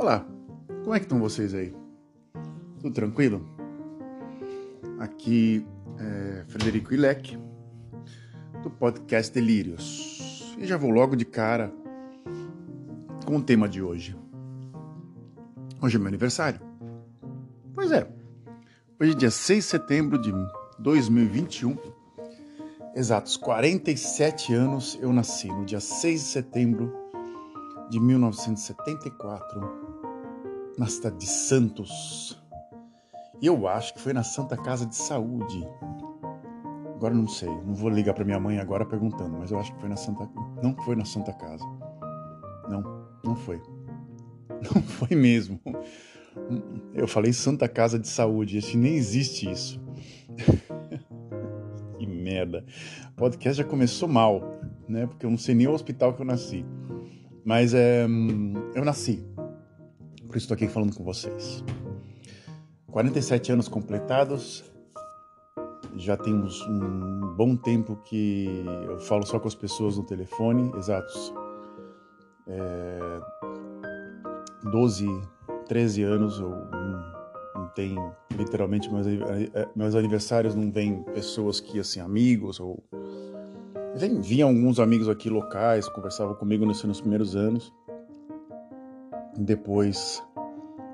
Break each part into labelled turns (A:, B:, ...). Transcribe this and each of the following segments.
A: Olá, como é que estão vocês aí? Tudo tranquilo? Aqui é Frederico Ilec, do podcast Delírios. E já vou logo de cara com o tema de hoje. Hoje é meu aniversário. Pois é, hoje é dia 6 de setembro de 2021. Exatos 47 anos eu nasci, no dia 6 de setembro de 1974, na cidade de Santos. Eu acho que foi na Santa Casa de Saúde. Agora não sei, não vou ligar para minha mãe agora perguntando, mas eu acho que foi na Santa não foi na Santa Casa. Não, não foi. Não foi mesmo. Eu falei Santa Casa de Saúde, esse nem existe isso. que merda. O podcast já começou mal, né? Porque eu não sei nem o hospital que eu nasci. Mas é, eu nasci, por isso estou aqui falando com vocês. 47 anos completados, já temos um bom tempo que eu falo só com as pessoas no telefone, exatos. É, 12, 13 anos eu não, não tenho, literalmente, meus, meus aniversários não vêm pessoas que, assim, amigos ou Vinham alguns amigos aqui locais, conversavam comigo nos, nos primeiros anos. Depois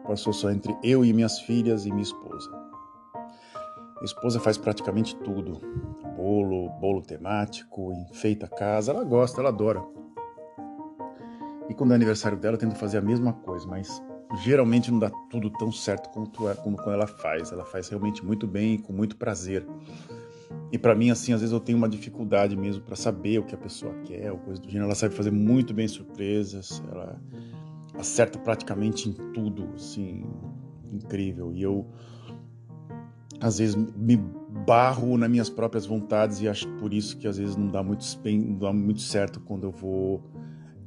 A: passou só entre eu e minhas filhas e minha esposa. Minha esposa faz praticamente tudo: bolo, bolo temático, enfeita a casa. Ela gosta, ela adora. E quando é aniversário dela, eu tento fazer a mesma coisa, mas geralmente não dá tudo tão certo quanto, é, quando ela faz. Ela faz realmente muito bem e com muito prazer. E para mim, assim, às vezes eu tenho uma dificuldade mesmo para saber o que a pessoa quer, ou coisa do gênero. Ela sabe fazer muito bem surpresas, ela acerta praticamente em tudo, assim, incrível. E eu, às vezes, me barro nas minhas próprias vontades e acho por isso que às vezes não dá muito, bem, não dá muito certo quando eu vou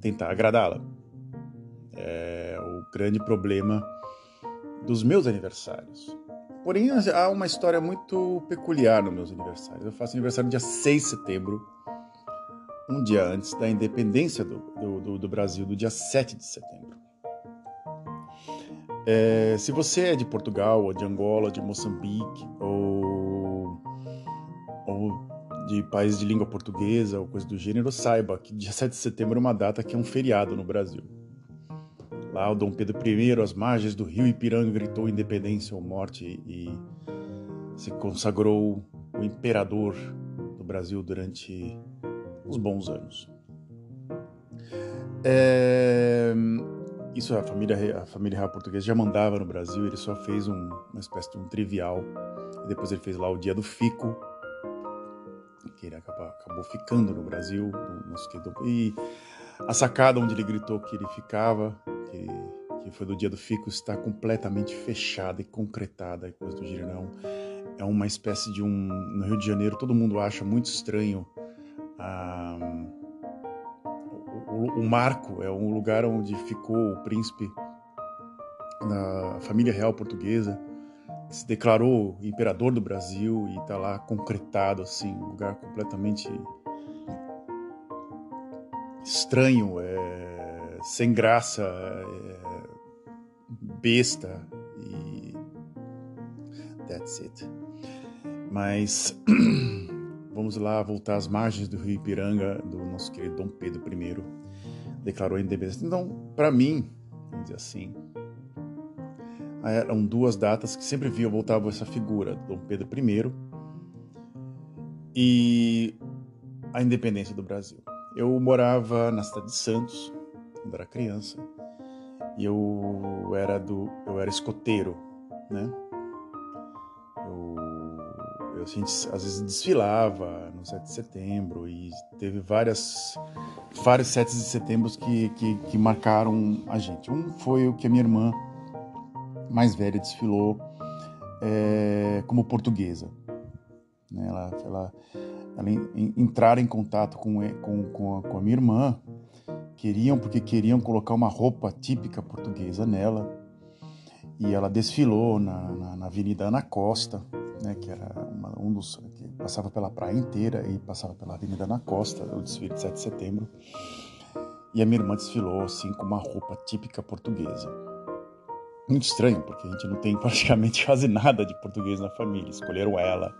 A: tentar agradá-la. É o grande problema dos meus aniversários. Porém, há uma história muito peculiar nos meus aniversários. Eu faço aniversário dia 6 de setembro, um dia antes da independência do, do, do Brasil, do dia 7 de setembro. É, se você é de Portugal, ou de Angola, de Moçambique, ou, ou de país de língua portuguesa, ou coisa do gênero, saiba que dia 7 de setembro é uma data que é um feriado no Brasil. Lá o Dom Pedro I, às margens do rio Ipiranga, gritou independência ou morte e se consagrou o imperador do Brasil durante os bons anos. É... Isso a família, a família real portuguesa já mandava no Brasil, ele só fez um, uma espécie de um trivial. E depois ele fez lá o Dia do Fico, que ele acabou, acabou ficando no Brasil. No, e a sacada onde ele gritou que ele ficava que, que foi do dia do Fico, está completamente fechada e concretada e coisa do Girinão. É uma espécie de um. No Rio de Janeiro, todo mundo acha muito estranho. Ah, o, o, Marco é um lugar onde ficou o príncipe da família real portuguesa, se declarou imperador do Brasil e está lá concretado, assim, um lugar completamente estranho. É, sem graça, é, besta e that's it. Mas vamos lá voltar às margens do Rio Ipiranga do nosso querido Dom Pedro I declarou a independência. Então, para mim, vamos dizer assim, eram duas datas que sempre via voltava essa figura, Dom Pedro I e a independência do Brasil. Eu morava na cidade de Santos, quando era criança. E eu era do eu era escoteiro, né? Eu assim, às vezes desfilava no 7 de setembro e teve várias vários 7 de setembro que, que, que marcaram a gente. Um foi o que a minha irmã mais velha desfilou é, como portuguesa. Né? Ela, ela, ela entrar em contato com, com, com, a, com a minha irmã Queriam porque queriam colocar uma roupa típica portuguesa nela. E ela desfilou na, na, na Avenida Ana Costa, né, que era uma, um dos que passava pela praia inteira e passava pela Avenida Ana Costa, o desfile de 7 de setembro. E a minha irmã desfilou assim com uma roupa típica portuguesa. Muito estranho, porque a gente não tem praticamente quase nada de português na família. Escolheram ela,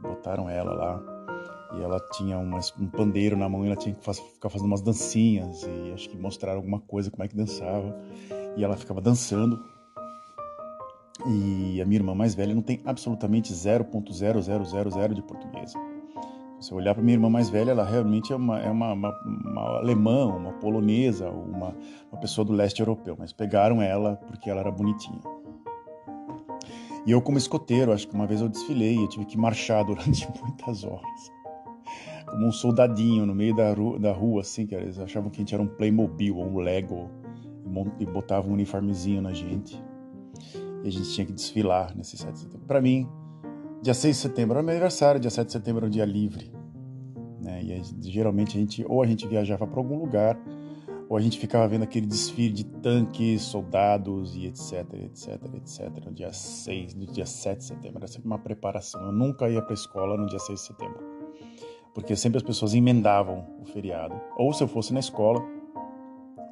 A: botaram ela lá. E ela tinha uma, um pandeiro na mão e ela tinha que faz, ficar fazendo umas dancinhas. E acho que mostraram alguma coisa, como é que dançava. E ela ficava dançando. E a minha irmã mais velha não tem absolutamente 0.0000 de português. Se você olhar para minha irmã mais velha, ela realmente é uma, é uma, uma, uma alemã, uma polonesa, uma, uma pessoa do leste europeu, mas pegaram ela porque ela era bonitinha. E eu, como escoteiro, acho que uma vez eu desfilei, eu tive que marchar durante muitas horas. Como um soldadinho no meio da rua, da rua assim, que eles achavam que a gente era um Playmobil ou um Lego, e botavam um uniformezinho na gente. E a gente tinha que desfilar nesse 7 de setembro. Para mim, Dia 6 de setembro era meu aniversário, dia 7 de setembro era um dia livre. Né? E aí, geralmente a gente, ou a gente viajava para algum lugar, ou a gente ficava vendo aquele desfile de tanques, soldados e etc, etc, etc. No dia 6, no dia 7 de setembro. Era sempre uma preparação. Eu nunca ia para a escola no dia 6 de setembro. Porque sempre as pessoas emendavam o feriado. Ou se eu fosse na escola,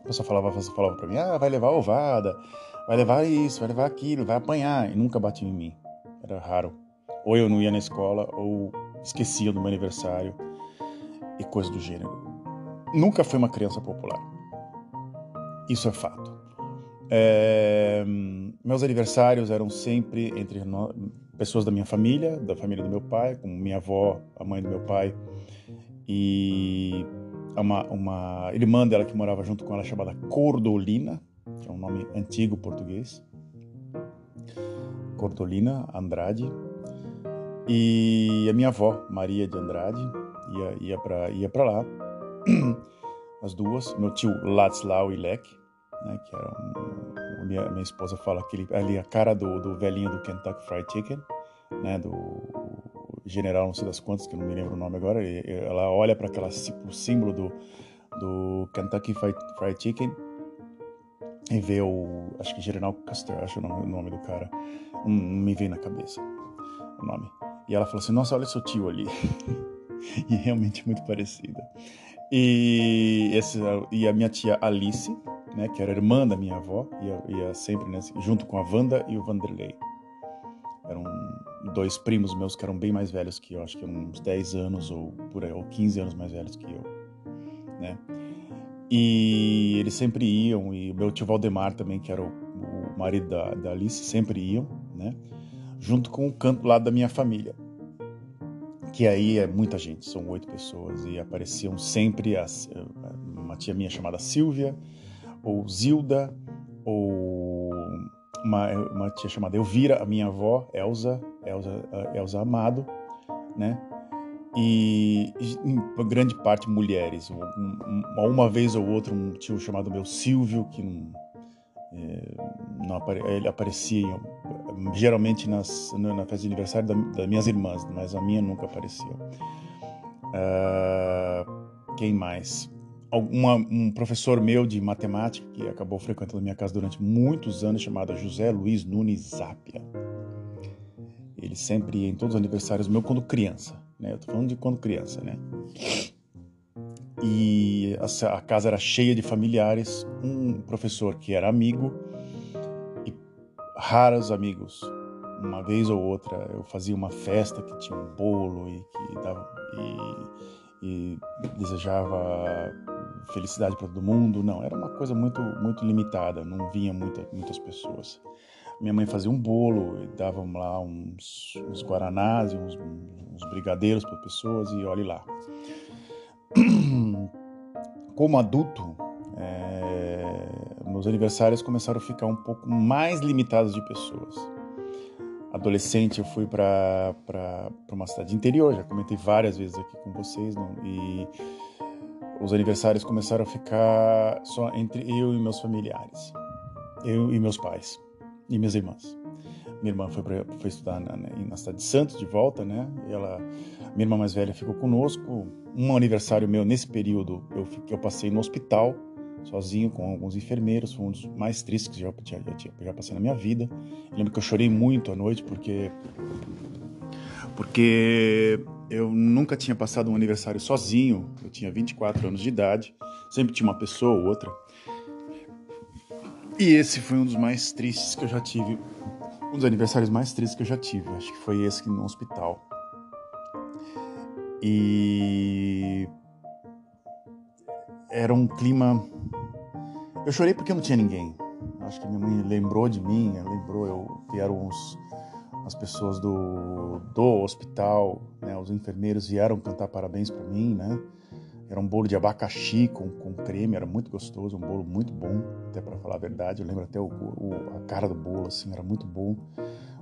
A: a pessoa falava, falava para mim, ah, vai levar ovada, vai levar isso, vai levar aquilo, vai apanhar. E nunca batiam em mim. Era raro ou eu não ia na escola, ou esquecia do meu aniversário e coisas do gênero. Nunca fui uma criança popular. Isso é fato. É, meus aniversários eram sempre entre pessoas da minha família, da família do meu pai, como minha avó, a mãe do meu pai, e uma, uma irmã dela que morava junto com ela chamada Cordolina, que é um nome antigo português. Cordolina Andrade, e a minha avó, Maria de Andrade, ia, ia para ia lá. As duas. Meu tio Ladislau Ilek, né, que era um, minha, minha esposa fala aquele, ali a cara do, do velhinho do Kentucky Fried Chicken, né, do general não sei das quantas, que eu não me lembro o nome agora. Ela olha para o símbolo do, do Kentucky Fried, Chicken e vê o, acho que General Custer, acho o nome, o nome do cara, não, não me vem na cabeça o nome. E ela falou assim: Nossa, olha seu tio ali. e realmente é muito parecida. E, esse, e a minha tia Alice, né, que era irmã da minha avó, ia, ia sempre né, junto com a Wanda e o Vanderlei. Eram dois primos meus que eram bem mais velhos que eu, acho que uns 10 anos ou por aí, ou 15 anos mais velhos que eu, né? E eles sempre iam, e o meu tio Valdemar também, que era o, o marido da, da Alice, sempre iam, né? junto com o canto lado da minha família. Que aí é muita gente, são oito pessoas, e apareciam sempre as, uma tia minha chamada Silvia, ou Zilda, ou uma, uma tia chamada Elvira, a minha avó, Elza, Elza, Elza Amado, né? E em grande parte mulheres. Uma, uma vez ou outra um tio chamado meu Silvio, que não, é, não apare, ele aparecia geralmente nas, na festa de aniversário da, das minhas irmãs, mas a minha nunca apareceu. Uh, quem mais? Uma, um professor meu de matemática que acabou frequentando minha casa durante muitos anos, chamado José Luiz Nunes Zapia. Ele sempre em todos os aniversários meu quando criança, né? Eu tô falando de quando criança, né? E a, a casa era cheia de familiares, um professor que era amigo raros amigos. Uma vez ou outra eu fazia uma festa que tinha um bolo e que dava e, e desejava felicidade para todo mundo. Não, era uma coisa muito muito limitada. Não vinha muita, muitas pessoas. Minha mãe fazia um bolo dava lá uns, uns guaranás uns, uns brigadeiros para pessoas e olhe lá. Como adulto, é, meus aniversários começaram a ficar um pouco mais limitados de pessoas. Adolescente, eu fui para uma cidade interior, já comentei várias vezes aqui com vocês, não? e os aniversários começaram a ficar só entre eu e meus familiares, eu e meus pais e minhas irmãs. Minha irmã foi, pra, foi estudar na, na, cidade de Santos de volta, né? E ela, minha irmã mais velha ficou conosco. Um aniversário meu nesse período eu, eu passei no hospital sozinho com alguns enfermeiros, foi um dos mais tristes que já, já, já, já passei na minha vida. Eu lembro que eu chorei muito à noite porque porque eu nunca tinha passado um aniversário sozinho. Eu tinha 24 anos de idade, sempre tinha uma pessoa ou outra E esse foi um dos mais tristes que eu já tive. Um dos aniversários mais tristes que eu já tive. Acho que foi esse no hospital. E. Era um clima. Eu chorei porque não tinha ninguém. Acho que minha mãe lembrou de mim, lembrou, eu vieram os, as pessoas do, do hospital, né, os enfermeiros vieram cantar parabéns para mim, né? Era um bolo de abacaxi com, com creme, era muito gostoso, um bolo muito bom, até para falar a verdade. Eu lembro até o, o, a cara do bolo, assim, era muito bom.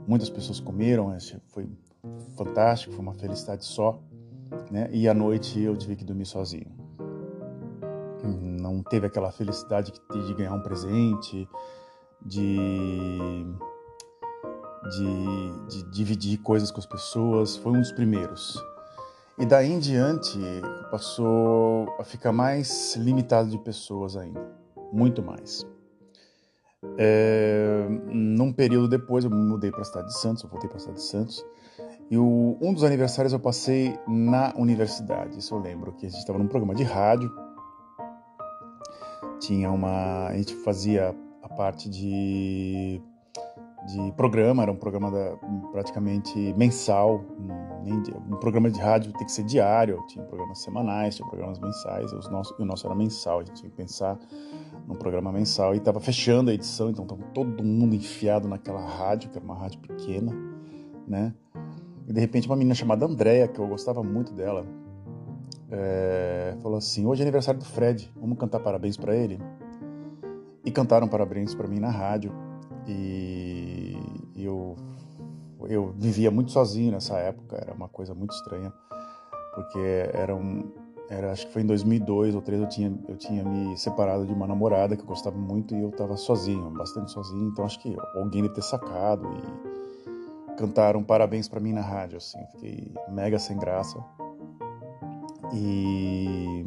A: Muitas pessoas comeram, foi fantástico, foi uma felicidade só. Né? E à noite eu tive que dormir sozinho. Não teve aquela felicidade de ganhar um presente, de, de, de dividir coisas com as pessoas. Foi um dos primeiros. E daí em diante passou a ficar mais limitado de pessoas ainda, muito mais. É, num período depois eu mudei para a cidade de Santos, eu voltei para a cidade de Santos, e o, um dos aniversários eu passei na universidade, isso eu lembro, que a gente estava num programa de rádio, tinha uma, a gente fazia a parte de de programa, era um programa da, praticamente mensal, um, um, programa de rádio tem que ser diário, tinha programas semanais, tinha programas mensais, os o nosso era mensal, a gente tinha que pensar num programa mensal e estava fechando a edição, então estava todo mundo enfiado naquela rádio, que era uma rádio pequena, né? E de repente uma menina chamada Andréia, que eu gostava muito dela, é, falou assim: hoje é aniversário do Fred, vamos cantar parabéns para ele? E cantaram parabéns para mim na rádio e eu eu vivia muito sozinho nessa época, era uma coisa muito estranha, porque era um era acho que foi em 2002 ou 2003 eu tinha eu tinha me separado de uma namorada que eu gostava muito e eu estava sozinho, bastante sozinho, então acho que alguém deve ter sacado e cantaram parabéns para mim na rádio assim, fiquei mega sem graça. E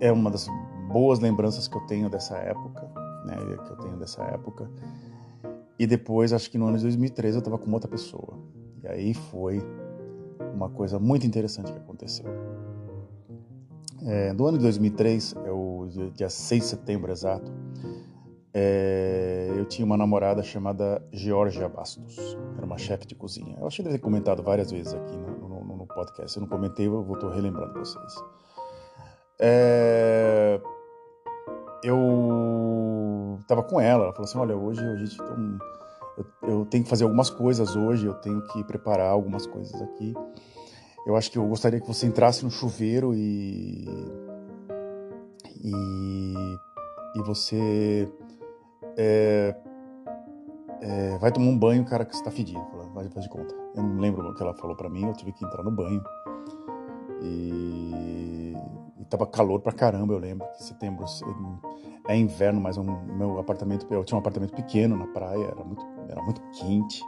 A: é uma das boas lembranças que eu tenho dessa época né, que eu tenho dessa época. E depois, acho que no ano de 2013, eu estava com outra pessoa. E aí foi uma coisa muito interessante que aconteceu. É, no ano de 2003, é o dia 6 de setembro exato, é, eu tinha uma namorada chamada Georgia Bastos. Era uma chefe de cozinha. Eu que deve ter comentado várias vezes aqui no, no, no podcast. Eu não comentei, eu vou relembrando para vocês. É, eu estava com ela, ela falou assim, olha, hoje a gente um, eu, eu, tenho que fazer algumas coisas hoje, eu tenho que preparar algumas coisas aqui. Eu acho que eu gostaria que você entrasse no chuveiro e e, e você é, é, vai tomar um banho, cara, que está fedido. Vai fazer de conta. Eu não lembro o que ela falou para mim, eu tive que entrar no banho. E tava calor pra caramba, eu lembro que setembro é inverno, mas um, meu apartamento, eu tinha um apartamento pequeno na praia, era muito, era muito quente,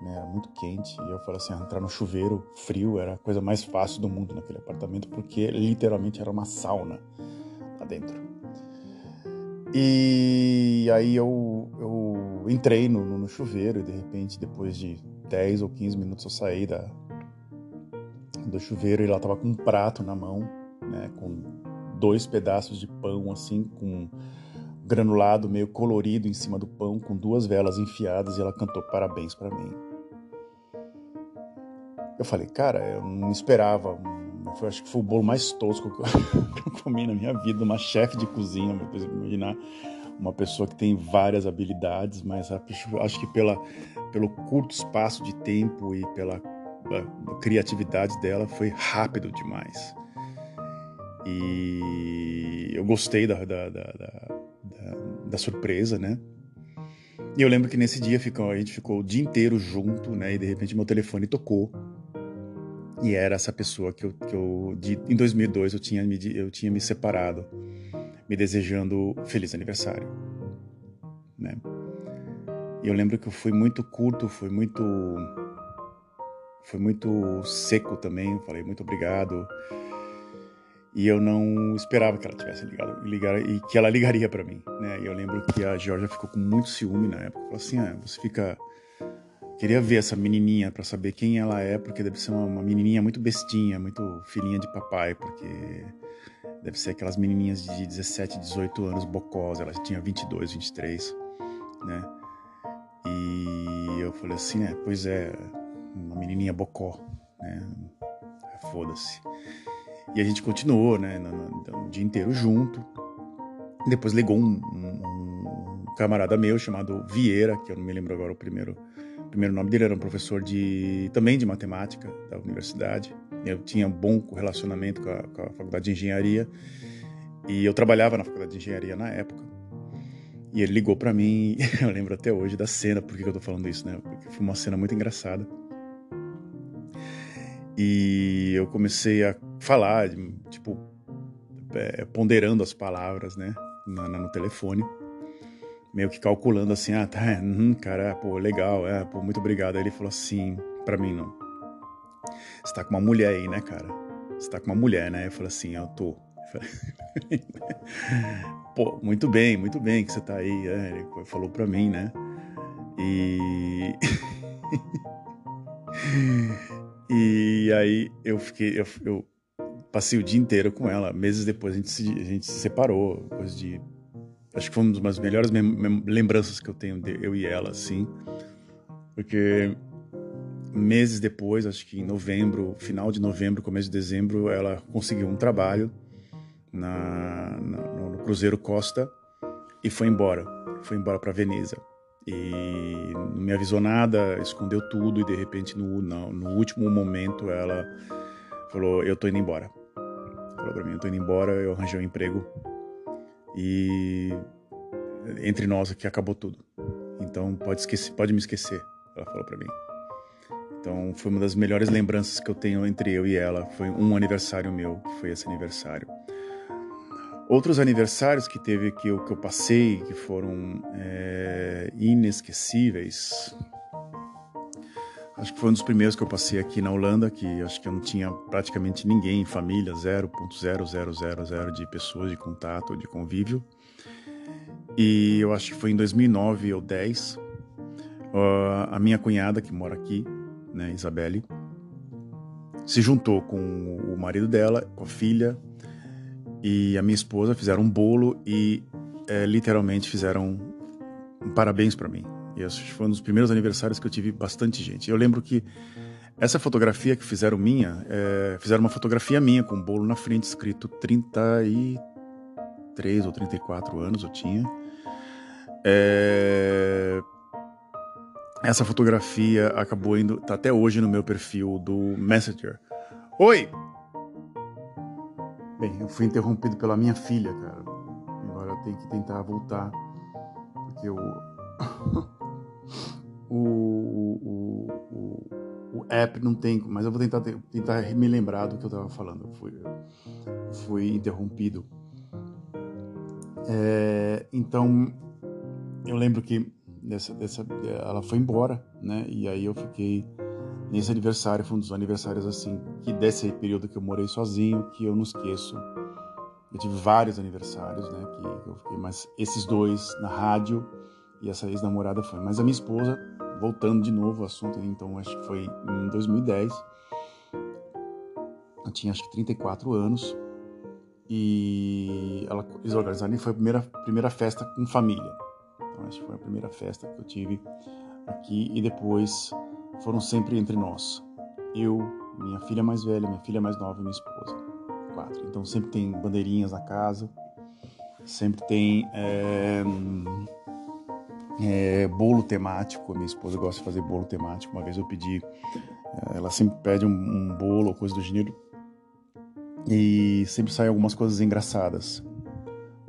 A: né, era muito quente. E eu falei assim, ah, entrar no chuveiro frio era a coisa mais fácil do mundo naquele apartamento, porque literalmente era uma sauna lá dentro. E aí eu, eu entrei no, no chuveiro e de repente, depois de 10 ou 15 minutos, eu saí da, do chuveiro e ela tava com um prato na mão, né, com dois pedaços de pão assim, com granulado meio colorido em cima do pão, com duas velas enfiadas e ela cantou parabéns para mim. Eu falei, cara, eu não esperava. Acho que foi o bolo mais tosco que eu comi na minha vida, uma chefe de cozinha, imaginar uma pessoa que tem várias habilidades, mas acho que pela, pelo curto espaço de tempo e pela criatividade dela foi rápido demais. E eu gostei da, da, da, da, da surpresa, né? E eu lembro que nesse dia ficou, a gente ficou o dia inteiro junto, né? E de repente meu telefone tocou. E era essa pessoa que eu, que eu de, em 2002 eu tinha, me, eu tinha me separado, me desejando feliz aniversário, né? E eu lembro que eu fui muito curto, foi muito foi muito seco também. Falei muito obrigado. E eu não esperava que ela tivesse ligado, ligar, e que ela ligaria para mim, né? E eu lembro que a Georgia ficou com muito ciúme na época. Falou assim: ah, você fica. Queria ver essa menininha para saber quem ela é, porque deve ser uma, uma, menininha muito bestinha, muito filhinha de papai, porque deve ser aquelas menininhas de 17, 18 anos, bocós, ela tinha 22, 23, né? E eu falei assim, né, pois é, uma menininha bocó, né? Foda-se. E a gente continuou, né, no, no, no dia inteiro junto. Depois ligou um, um, um, camarada meu chamado Vieira, que eu não me lembro agora o primeiro, o primeiro nome dele, era um professor de também de matemática da universidade. Eu tinha um bom relacionamento com a, com a faculdade de engenharia e eu trabalhava na faculdade de engenharia na época. E ele ligou para mim, eu lembro até hoje da cena, por que eu tô falando isso, né? Porque foi uma cena muito engraçada. E eu comecei a falar, tipo, é, ponderando as palavras, né, no, no, telefone, meio que calculando assim, ah, tá, hum, cara, pô, legal, é, pô, muito obrigado. Aí ele falou assim, para mim, não, você tá com uma mulher aí, né, cara? Você tá com uma mulher, né? Eu falei assim, eu tô. Pô, muito bem, muito bem que você tá aí. É, ele falou pra mim, né? E. E aí eu fiquei. Eu, eu, passei o dia inteiro com ela. Meses depois a gente se, a gente se separou. Coisa de. Acho que foi uma das melhores lembranças que eu tenho de eu e ela, assim. Porque meses depois, acho que em novembro, final de novembro, começo de dezembro, ela conseguiu um trabalho na, na no Cruzeiro Costa e foi embora. Foi embora para Veneza e não me avisou nada, escondeu tudo e de repente no, no, no último momento ela falou eu tô indo embora. Falou para mim eu tô indo embora, eu arranjei um emprego e entre nós aqui acabou tudo. Então pode esquecer, pode me esquecer, ela falou para mim. Então foi uma das melhores lembranças que eu tenho entre eu e ela. Foi um aniversário meu, foi esse aniversário. Outros aniversários que teve que eu, que eu passei, que foram é, inesquecíveis. Acho que foi um dos primeiros que eu passei aqui na Holanda, que acho que eu não tinha praticamente ninguém, família, 0.0000 de pessoas de contato, de convívio. E eu acho que foi em 2009 ou 10, uh, a minha cunhada, que mora aqui, né, Isabelle, se juntou com o marido dela, com a filha, e a minha esposa fizeram um bolo e é, literalmente fizeram um parabéns para mim. E esse foi um dos primeiros aniversários que eu tive bastante gente. Eu lembro que essa fotografia que fizeram minha, é, fizeram uma fotografia minha com um bolo na frente escrito 33 ou 34 anos eu tinha. É, essa fotografia acabou indo, tá até hoje no meu perfil do Messenger. Oi, Bem, eu fui interrompido pela minha filha, cara. Agora eu tenho que tentar voltar, porque o o, o, o, o, app não tem, mas eu vou tentar tentar me lembrar do que eu estava falando. Eu fui, eu fui interrompido. É, então eu lembro que dessa, dessa, ela foi embora, né? E aí eu fiquei nesse aniversário, foi um dos aniversários assim, que desse período que eu morei sozinho, que eu não esqueço. Eu tive vários aniversários, né, que eu fiquei, mas esses dois na rádio e essa ex-namorada foi. Mas a minha esposa, voltando de novo ao assunto, então acho que foi em 2010, eu tinha acho que 34 anos e ela, eles organizaram e foi a primeira, primeira festa com família. Então acho que foi a primeira festa que eu tive aqui e depois foram sempre entre nós. Eu, minha filha mais velha, minha filha mais nova e minha esposa. Quatro. Então sempre tem bandeirinhas na casa, sempre tem é, é, bolo temático. Minha esposa gosta de fazer bolo temático. Uma vez eu pedi, eh, ela sempre pede um, um bolo ou coisa do gênero. E sempre saem algumas coisas engraçadas.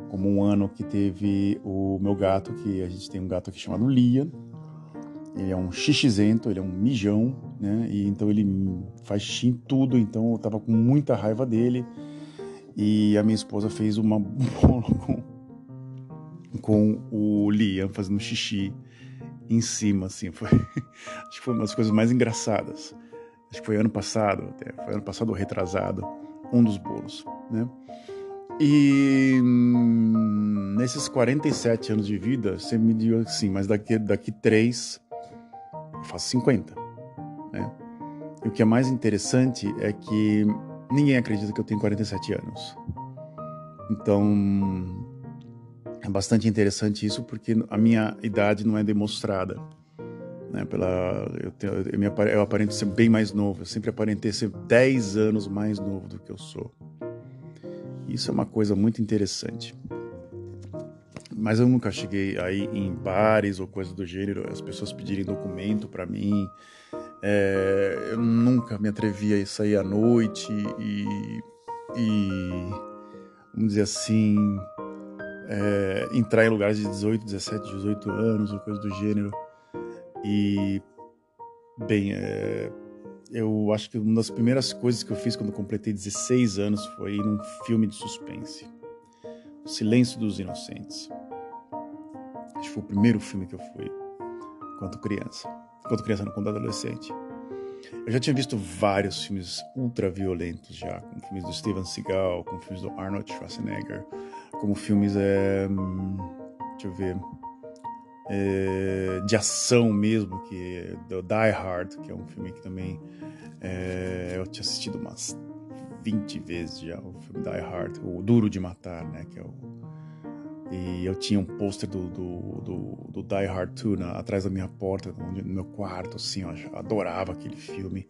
A: Como um ano que teve o meu gato, que a gente tem um gato aqui chamado Lian, ele é um xixizento, ele é um mijão, né? E então ele faz xixi em tudo, então eu tava com muita raiva dele. E a minha esposa fez uma bola com, com o Liam fazendo xixi em cima, assim. Foi, acho que foi uma das coisas mais engraçadas. Acho que foi ano passado, até, foi ano passado ou retrasado, um dos bolos, né? E nesses 47 anos de vida, você me diz assim, mas daqui, daqui três faço 50. Né? E o que é mais interessante é que ninguém acredita que eu tenho 47 anos. Então, é bastante interessante isso porque a minha idade não é demonstrada. Né, pela, eu, tenho, eu, me, eu aparento ser bem mais novo, eu sempre aparentei ser 10 anos mais novo do que eu sou. Isso é uma coisa muito interessante. Mas eu nunca cheguei aí em bares ou coisa do gênero, as pessoas pedirem documento para mim. É, eu nunca me atrevi a sair à noite e, e vamos dizer assim, é, entrar em lugares de 18, 17, 18 anos ou coisa do gênero. E, bem, é, eu acho que uma das primeiras coisas que eu fiz quando completei 16 anos foi ir num filme de suspense. O Silêncio dos Inocentes. Acho que foi o primeiro filme que eu fui quando criança. Quando criança, não, quando adolescente. Eu já tinha visto vários filmes ultra violentos já, como filmes do Steven Seagal, como filmes do Arnold Schwarzenegger, como filmes, é, deixa eu ver, é, de ação mesmo, que é do Die Hard, que é um filme que também é, eu tinha assistido umas 20 vezes já, o filme Die Hard, o Duro de Matar, né, que é o e eu tinha um pôster do, do, do, do, Die Hard 2 na, atrás da minha porta, no meu quarto, assim, eu adorava aquele filme.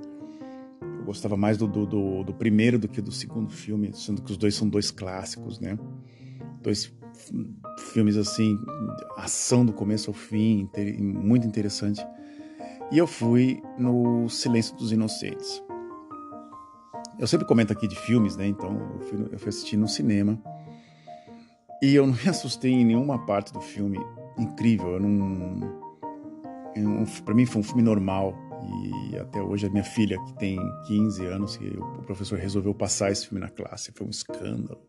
A: Eu gostava mais do, do, do, primeiro do que do segundo filme, sendo que os dois são dois clássicos, né? Dois filmes, assim, ação do começo ao fim, muito interessante. E eu fui no Silêncio dos Inocentes. Eu sempre comento aqui de filmes, né? Então eu fui, eu fui assistir no cinema. E eu não me assustei em nenhuma parte do filme. Incrível, eu não. Pra mim foi um filme normal. E até hoje a minha filha, que tem 15 anos, e o professor resolveu passar esse filme na classe. Foi um escândalo.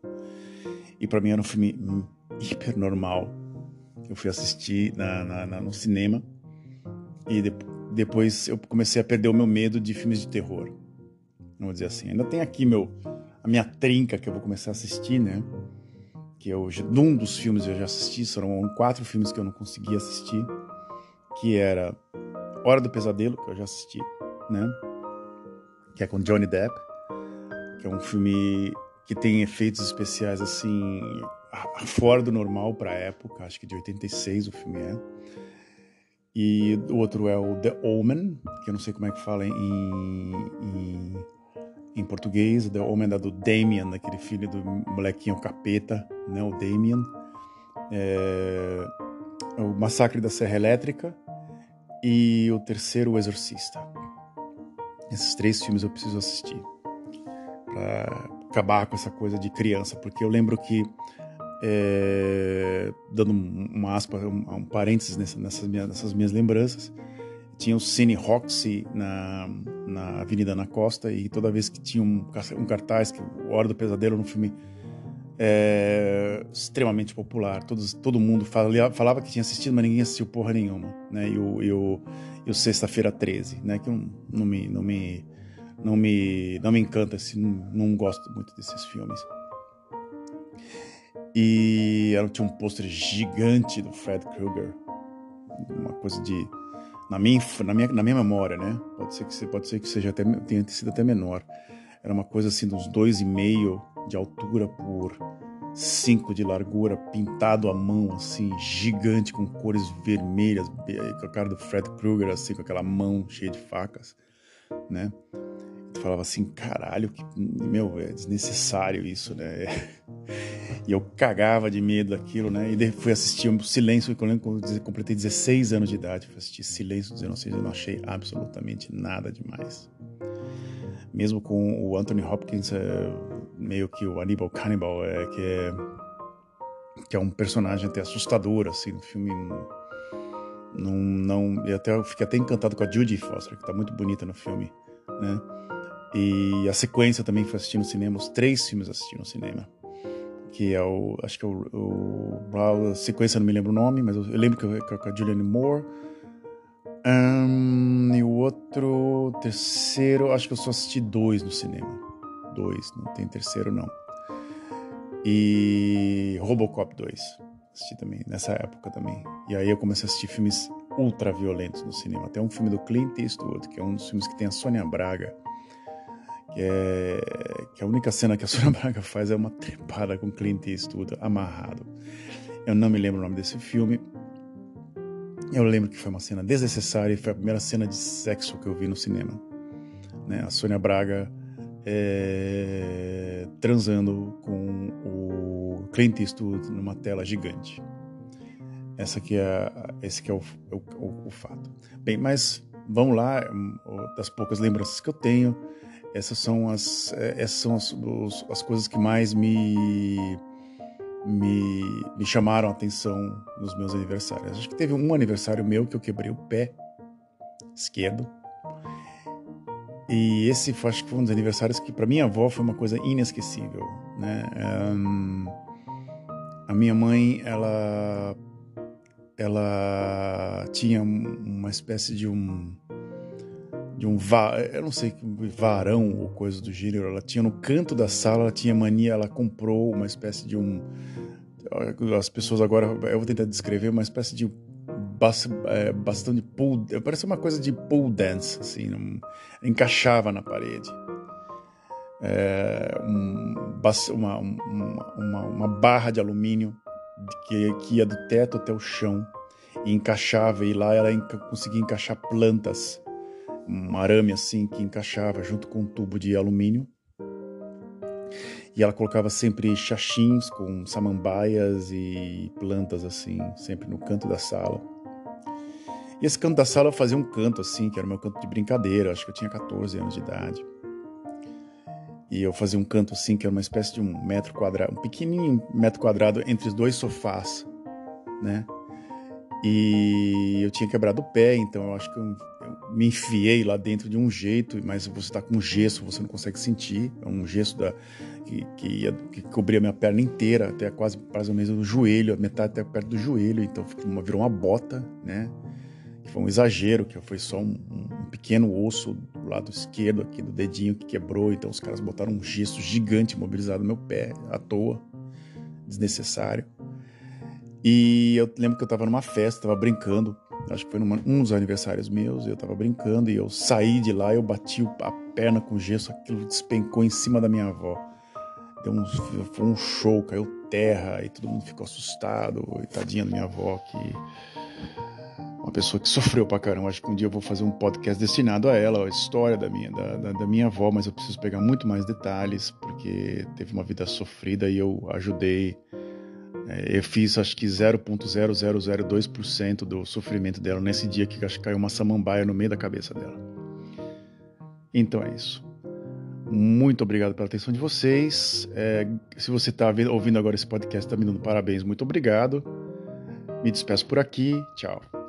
A: E para mim era um filme hiper normal. Eu fui assistir na, na, na no cinema. E de, depois eu comecei a perder o meu medo de filmes de terror. Vamos dizer assim. Ainda tem aqui meu, a minha trinca que eu vou começar a assistir, né? Que eu, um dos filmes eu já assisti, foram quatro filmes que eu não consegui assistir, que era Hora do Pesadelo, que eu já assisti, né? Que é com Johnny Depp, que é um filme que tem efeitos especiais assim fora do normal para a época, acho que de 86 o filme é. E o outro é o The Omen, que eu não sei como é que fala em, em em português, The Homem da do Damien, aquele filho do molequinho capeta, né, o Damien. É, o Massacre da Serra Elétrica e o terceiro, O Exorcista. Esses três filmes eu preciso assistir para acabar com essa coisa de criança, porque eu lembro que é, dando uma aspa, um, um parênteses nessa, nessas, minhas, nessas minhas lembranças, tinha o Cine Roxy na, na Avenida na Costa e toda vez que tinha um, um cartaz, que o Hora do Pesadelo no um filme é, extremamente popular, todos, todo mundo falava, falava, que tinha assistido, mas ninguém assistiu porra nenhuma, né? E o, e o, o Sexta-feira 13, né? Que não, não me, não me, não me, não me encanta, assim, não, não gosto muito desses filmes. E ela tinha um pôster gigante do Fred Krueger, uma coisa de na minha, na minha, na minha memória, né? Pode ser que pode ser que seja até tenha sido até menor. Era uma coisa assim de uns dois e meio de altura por cinco de largura, pintado à mão assim, gigante com cores vermelhas, com a cara do Fred Krueger assim, com aquela mão cheia de facas, né? Falava assim, caralho, que meu, é desnecessário isso, né? E eu cagava de medo daquilo, né? E fui assistir o Silêncio, quando eu completei 16 anos de idade, fui assistir Silêncio dos Inocentes, eu não achei absolutamente nada demais. Mesmo com o Anthony Hopkins, é, meio que o Aníbal Cannibal, é, que, é, que é um personagem até assustador, assim, no filme. Não, não, eu até eu fiquei até encantado com a Judy Foster, que tá muito bonita no filme, né? E a sequência também fui assistir no cinema, os três filmes assisti no cinema que é o. Acho que é o. o a sequência não me lembro o nome, mas eu, eu lembro que é com a Julianne Moore. Um, e o outro, terceiro, acho que eu só assisti dois no cinema. Dois, não tem terceiro não. E Robocop 2, assisti também, nessa época também. E aí eu comecei a assistir filmes ultra violentos no cinema. Até um filme do Clint Eastwood, que é um dos filmes que tem a Sônia Braga que é que a única cena que a Sônia Braga faz é uma trepada com Clint Eastwood amarrado. Eu não me lembro o nome desse filme. Eu lembro que foi uma cena desnecessária e foi a primeira cena de sexo que eu vi no cinema. Né? A Sônia Braga é, transando com o Clint Eastwood numa tela gigante. Essa aqui é, esse é o, é o, o, o fato. Bem, mas vamos lá, das poucas lembranças que eu tenho, essas são as, é, essas são as, os, as coisas que mais me, me, me chamaram a atenção nos meus aniversários. Acho que teve um aniversário meu que eu quebrei o pé esquerdo. E esse acho que foi um dos aniversários que para minha avó foi uma coisa inesquecível, né? Um, a minha mãe, ela ela tinha uma espécie de um de um va eu não sei varão ou coisa do gênero ela tinha no canto da sala ela tinha mania ela comprou uma espécie de um as pessoas agora eu vou tentar descrever uma espécie de é, bastão de pool parece uma coisa de pool dance assim um, encaixava na parede. É, um, uma, uma, uma barra de alumínio que, que ia do teto até o chão e encaixava, e lá ela conseguia encaixar plantas, um arame assim que encaixava junto com um tubo de alumínio. E ela colocava sempre xaxins com samambaias e plantas assim, sempre no canto da sala. E esse canto da sala eu fazia um canto assim, que era o meu canto de brincadeira, acho que eu tinha 14 anos de idade. E eu fazia um canto assim, que era uma espécie de um metro quadrado, um pequenininho metro quadrado entre os dois sofás, né? E eu tinha quebrado o pé, então eu acho que eu, me enfiei lá dentro de um jeito, mas você está com gesso, você não consegue sentir. É um gesso da, que, que, ia, que cobria minha perna inteira, até quase mais ou menos o joelho, a metade até perto do joelho, então virou uma bota, né? foi um exagero, que foi só um, um, pequeno osso do lado esquerdo aqui do dedinho que quebrou, então os caras botaram um gesso gigante imobilizado no meu pé, à toa, desnecessário. E eu lembro que eu estava numa festa, estava brincando, acho que foi numa, um dos aniversários meus, eu estava brincando e eu saí de lá, eu bati a perna com gesso, aquilo despencou em cima da minha avó. Deu um, foi um show, caiu terra e todo mundo ficou assustado, e tadinha da minha avó que uma pessoa que sofreu pra caramba. Acho que um dia eu vou fazer um podcast destinado a ela, a história da minha, da, da, da, minha avó, mas eu preciso pegar muito mais detalhes, porque teve uma vida sofrida e eu ajudei. É, eu fiz acho que 0,0002% do sofrimento dela nesse dia que acho que caiu uma samambaia no meio da cabeça dela. Então é isso. Muito obrigado pela atenção de vocês. É, se você está ouvindo agora esse podcast, está me dando parabéns. Muito obrigado. Me despeço por aqui. Tchau.